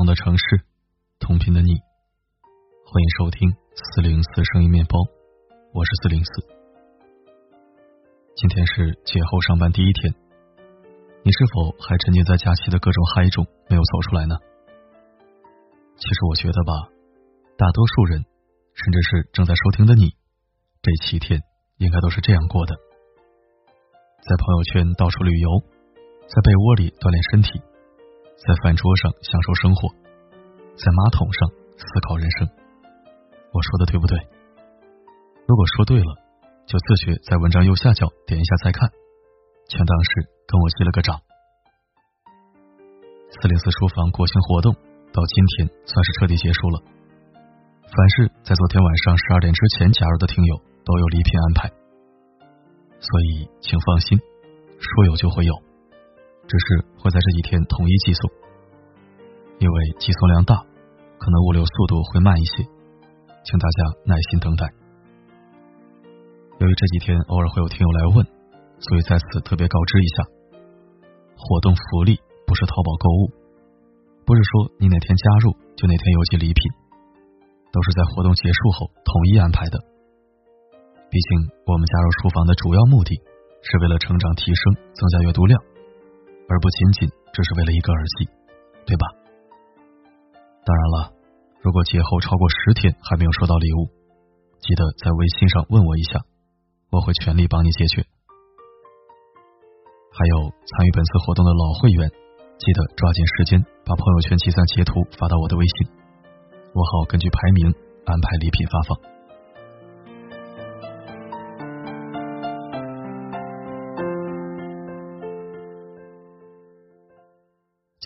同的城市，同频的你，欢迎收听四零四声音面包，我是四零四。今天是节后上班第一天，你是否还沉浸在假期的各种嗨中没有走出来呢？其实我觉得吧，大多数人，甚至是正在收听的你，这七天应该都是这样过的：在朋友圈到处旅游，在被窝里锻炼身体。在饭桌上享受生活，在马桶上思考人生。我说的对不对？如果说对了，就自觉在文章右下角点一下再看，全当是跟我击了个掌。四零四书房国庆活动到今天算是彻底结束了。凡是在昨天晚上十二点之前加入的听友都有礼品安排，所以请放心，说有就会有。只是会在这几天统一寄送，因为寄送量大，可能物流速度会慢一些，请大家耐心等待。由于这几天偶尔会有听友来问，所以在此特别告知一下：活动福利不是淘宝购物，不是说你哪天加入就哪天邮寄礼品，都是在活动结束后统一安排的。毕竟我们加入书房的主要目的是为了成长提升，增加阅读量。而不仅仅只是为了一个耳机，对吧？当然了，如果节后超过十天还没有收到礼物，记得在微信上问我一下，我会全力帮你解决。还有参与本次活动的老会员，记得抓紧时间把朋友圈计算截图发到我的微信，我好根据排名安排礼品发放。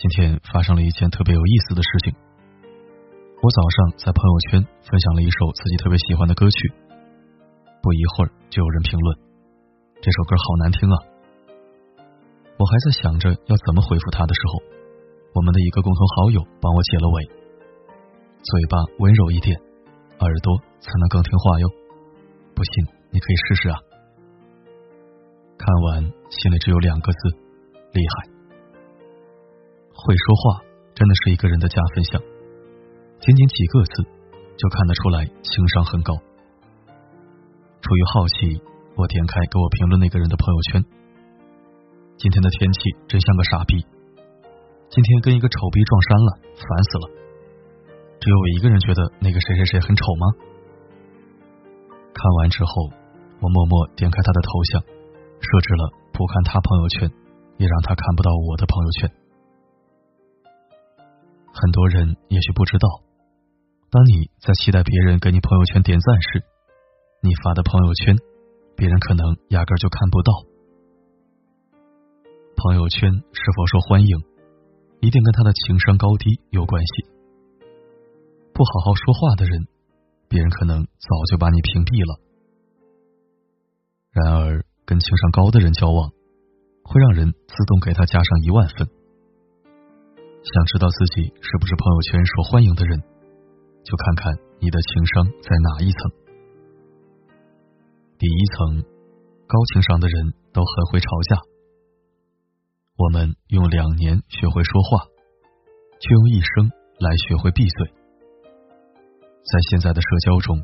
今天发生了一件特别有意思的事情。我早上在朋友圈分享了一首自己特别喜欢的歌曲，不一会儿就有人评论这首歌好难听啊。我还在想着要怎么回复他的时候，我们的一个共同好友帮我解了围：嘴巴温柔一点，耳朵才能更听话哟。不信你可以试试啊。看完心里只有两个字：厉害。会说话真的是一个人的加分项，仅仅几个字就看得出来情商很高。出于好奇，我点开给我评论那个人的朋友圈。今天的天气真像个傻逼，今天跟一个丑逼撞衫了，烦死了。只有我一个人觉得那个谁谁谁很丑吗？看完之后，我默默点开他的头像，设置了不看他朋友圈，也让他看不到我的朋友圈。很多人也许不知道，当你在期待别人给你朋友圈点赞时，你发的朋友圈，别人可能压根就看不到。朋友圈是否受欢迎，一定跟他的情商高低有关系。不好好说话的人，别人可能早就把你屏蔽了。然而，跟情商高的人交往，会让人自动给他加上一万分。想知道自己是不是朋友圈受欢迎的人，就看看你的情商在哪一层。第一层，高情商的人都很会吵架。我们用两年学会说话，却用一生来学会闭嘴。在现在的社交中，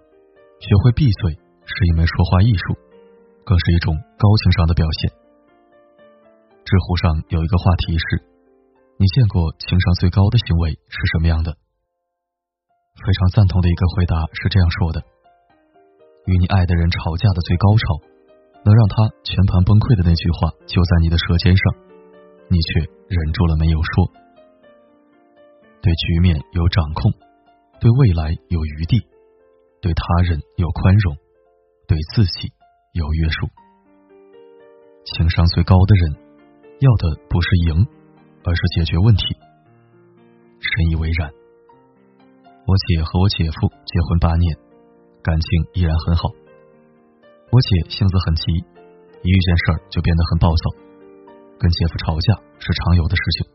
学会闭嘴是一门说话艺术，更是一种高情商的表现。知乎上有一个话题是。你见过情商最高的行为是什么样的？非常赞同的一个回答是这样说的：与你爱的人吵架的最高潮，能让他全盘崩溃的那句话就在你的舌尖上，你却忍住了没有说。对局面有掌控，对未来有余地，对他人有宽容，对自己有约束。情商最高的人，要的不是赢。而是解决问题，深以为然。我姐和我姐夫结婚八年，感情依然很好。我姐性子很急，一遇见事儿就变得很暴躁，跟姐夫吵架是常有的事情。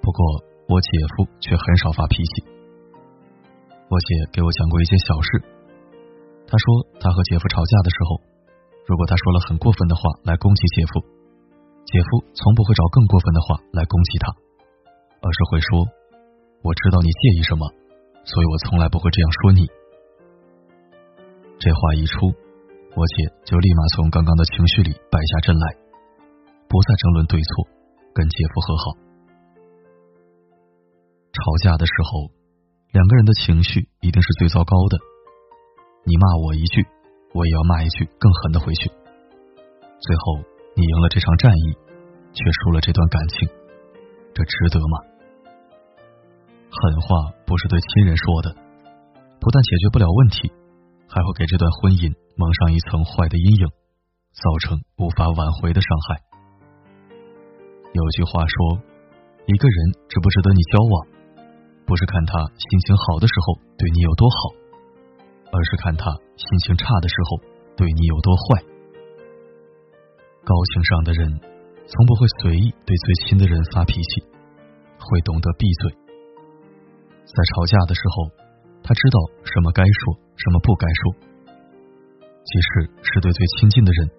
不过我姐夫却很少发脾气。我姐给我讲过一件小事，她说她和姐夫吵架的时候，如果他说了很过分的话来攻击姐夫。姐夫从不会找更过分的话来攻击他，而是会说：“我知道你介意什么，所以我从来不会这样说你。这话一出，我姐就立马从刚刚的情绪里败下阵来，不再争论对错，跟姐夫和好。吵架的时候，两个人的情绪一定是最糟糕的。你骂我一句，我也要骂一句更狠的回去。最后，你赢了这场战役，却输了这段感情，这值得吗？狠话不是对亲人说的，不但解决不了问题，还会给这段婚姻蒙上一层坏的阴影，造成无法挽回的伤害。有句话说，一个人值不值得你交往，不是看他心情好的时候对你有多好，而是看他心情差的时候对你有多坏。高情商的人，从不会随意对最亲的人发脾气，会懂得闭嘴。在吵架的时候，他知道什么该说，什么不该说。即使是对最亲近的人，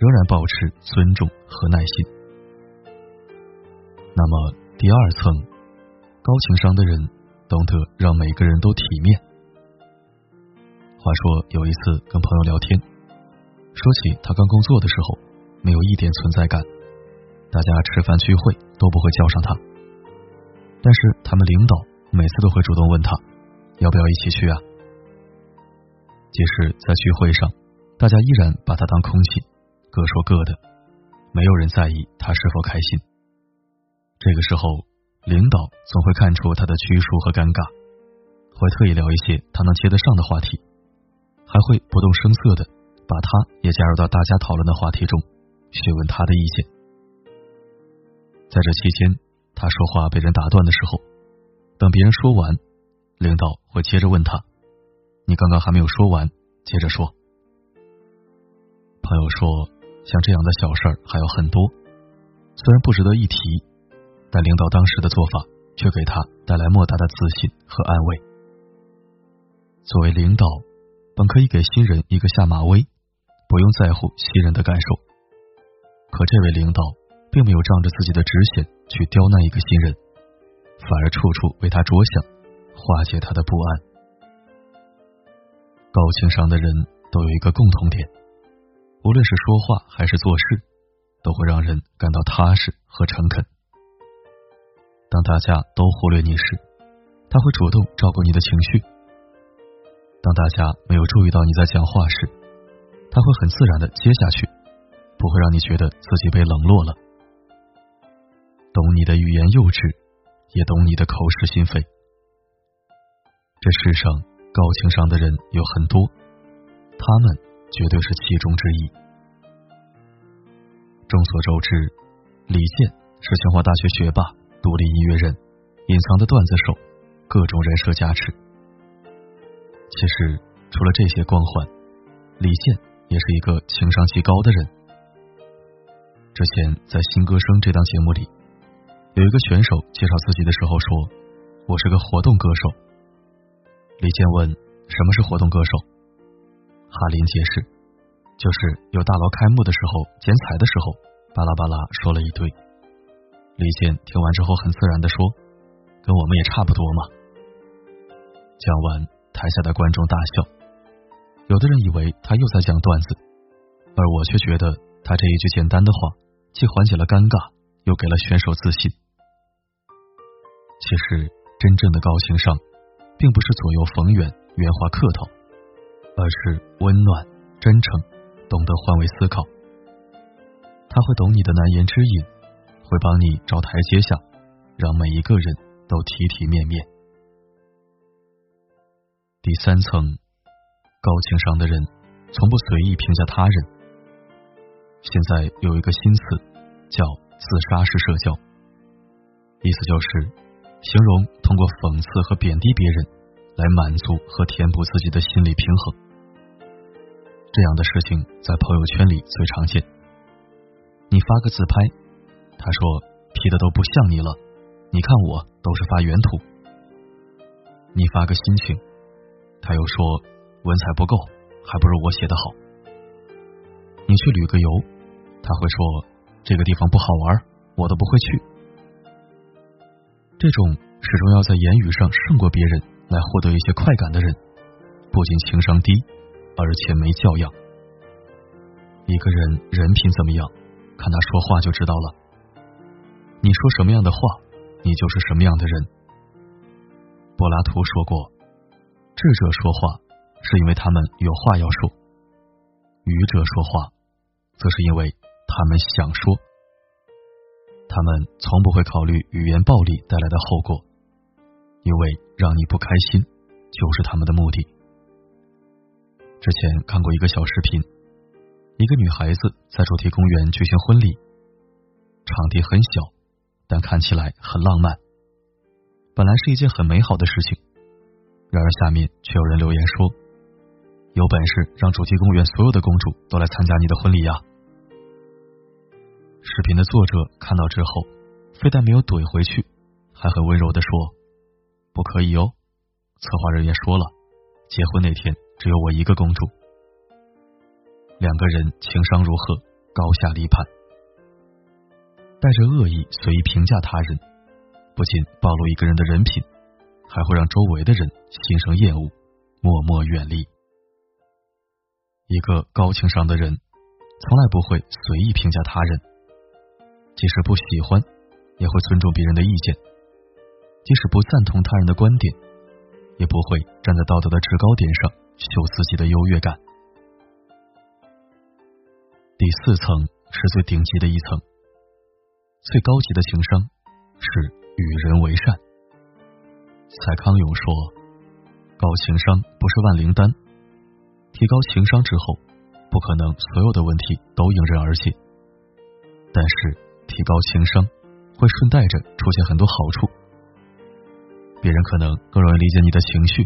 仍然保持尊重和耐心。那么，第二层，高情商的人懂得让每个人都体面。话说有一次跟朋友聊天，说起他刚工作的时候，没有一点存在感，大家吃饭聚会都不会叫上他，但是他们领导。每次都会主动问他要不要一起去啊。即使在聚会上，大家依然把他当空气，各说各的，没有人在意他是否开心。这个时候，领导总会看出他的拘束和尴尬，会特意聊一些他能接得上的话题，还会不动声色的把他也加入到大家讨论的话题中，询问他的意见。在这期间，他说话被人打断的时候。等别人说完，领导会接着问他：“你刚刚还没有说完，接着说。”朋友说：“像这样的小事儿还有很多，虽然不值得一提，但领导当时的做法却给他带来莫大的自信和安慰。作为领导，本可以给新人一个下马威，不用在乎新人的感受。可这位领导并没有仗着自己的职衔去刁难一个新人。”反而处处为他着想，化解他的不安。高情商的人都有一个共同点，无论是说话还是做事，都会让人感到踏实和诚恳。当大家都忽略你时，他会主动照顾你的情绪；当大家没有注意到你在讲话时，他会很自然的接下去，不会让你觉得自己被冷落了。懂你的欲言又止。也懂你的口是心非。这世上高情商的人有很多，他们绝对是其中之一。众所周知，李健是清华大学学霸、独立音乐人、隐藏的段子手，各种人设加持。其实，除了这些光环，李健也是一个情商极高的人。之前在《新歌声》这档节目里。有一个选手介绍自己的时候说：“我是个活动歌手。”李健问：“什么是活动歌手？”哈林解释：“就是有大楼开幕的时候剪彩的时候，巴拉巴拉说了一堆。”李健听完之后很自然的说：“跟我们也差不多嘛。”讲完，台下的观众大笑。有的人以为他又在讲段子，而我却觉得他这一句简单的话，既缓解了尴尬。又给了选手自信。其实，真正的高情商，并不是左右逢源、圆滑客套，而是温暖、真诚，懂得换位思考。他会懂你的难言之隐，会帮你找台阶下，让每一个人都体体面面。第三层，高情商的人从不随意评价他人。现在有一个新词，叫。自杀式社交，意思就是形容通过讽刺和贬低别人来满足和填补自己的心理平衡。这样的事情在朋友圈里最常见。你发个自拍，他说 P 的都不像你了，你看我都是发原图。你发个心情，他又说文采不够，还不如我写的好。你去旅个游，他会说。这个地方不好玩，我都不会去。这种始终要在言语上胜过别人来获得一些快感的人，不仅情商低，而且没教养。一个人人品怎么样，看他说话就知道了。你说什么样的话，你就是什么样的人。柏拉图说过，智者说话是因为他们有话要说，愚者说话则是因为他们想说。他们从不会考虑语言暴力带来的后果，因为让你不开心就是他们的目的。之前看过一个小视频，一个女孩子在主题公园举行婚礼，场地很小，但看起来很浪漫，本来是一件很美好的事情。然而下面却有人留言说：“有本事让主题公园所有的公主都来参加你的婚礼呀！”视频的作者看到之后，非但没有怼回去，还很温柔的说：“不可以哦，策划人员说了，结婚那天只有我一个公主。”两个人情商如何，高下立判，带着恶意随意评价他人，不仅暴露一个人的人品，还会让周围的人心生厌恶，默默远离。一个高情商的人，从来不会随意评价他人。即使不喜欢，也会尊重别人的意见；即使不赞同他人的观点，也不会站在道德的制高点上秀自己的优越感。第四层是最顶级的一层，最高级的情商是与人为善。蔡康永说：“高情商不是万灵丹，提高情商之后，不可能所有的问题都迎刃而解，但是。”提高情商会顺带着出现很多好处，别人可能更容易理解你的情绪，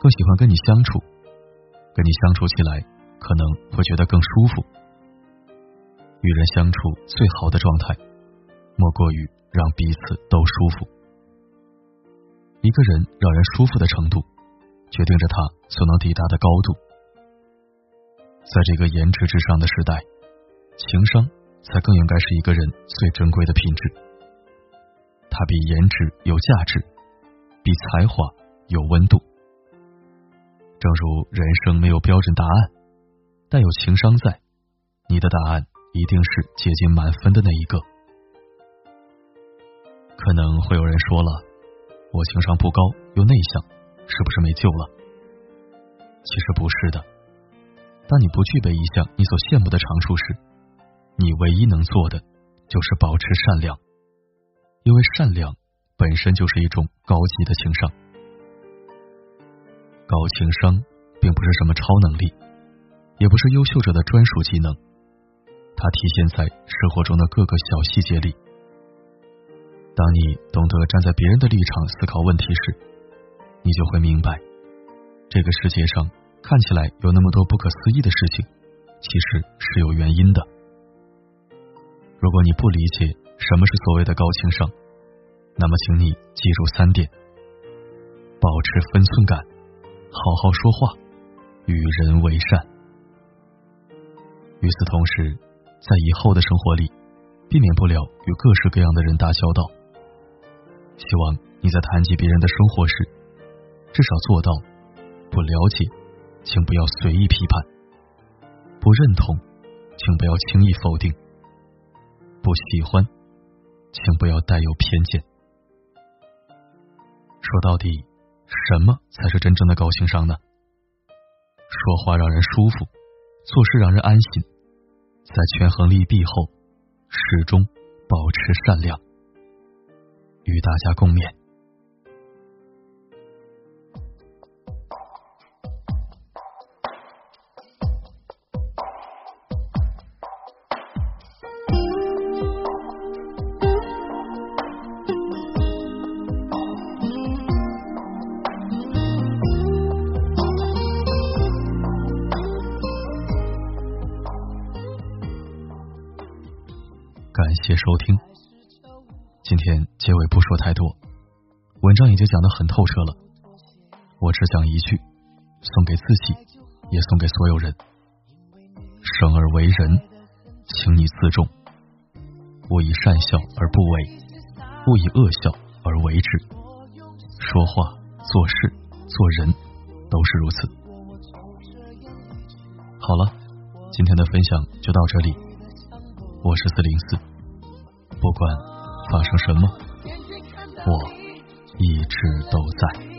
更喜欢跟你相处，跟你相处起来可能会觉得更舒服。与人相处最好的状态，莫过于让彼此都舒服。一个人让人舒服的程度，决定着他所能抵达的高度。在这个颜值至上的时代，情商。才更应该是一个人最珍贵的品质。它比颜值有价值，比才华有温度。正如人生没有标准答案，但有情商在，你的答案一定是接近满分的那一个。可能会有人说了，我情商不高又内向，是不是没救了？其实不是的。当你不具备一项你所羡慕的长处时，你唯一能做的就是保持善良，因为善良本身就是一种高级的情商。高情商并不是什么超能力，也不是优秀者的专属技能，它体现在生活中的各个小细节里。当你懂得站在别人的立场思考问题时，你就会明白，这个世界上看起来有那么多不可思议的事情，其实是有原因的。如果你不理解什么是所谓的高情商，那么请你记住三点：保持分寸感，好好说话，与人为善。与此同时，在以后的生活里，避免不了与各式各样的人打交道。希望你在谈及别人的生活时，至少做到不了解，请不要随意批判；不认同，请不要轻易否定。不喜欢，请不要带有偏见。说到底，什么才是真正的高情商呢？说话让人舒服，做事让人安心，在权衡利弊后，始终保持善良。与大家共勉。不说太多，文章已经讲得很透彻了。我只讲一句，送给自己，也送给所有人：生而为人，请你自重，勿以善笑而不为，勿以恶笑而为之。说话、做事、做人都是如此。好了，今天的分享就到这里。我是四零四，不管发生什么，我一直都在。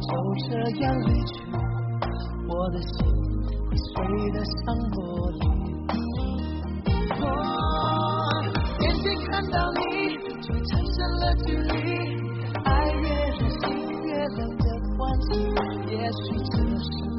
就这样离去我的心会碎的像玻璃我眼睛看到你就产生了距离爱越热心越冷的关系也许只是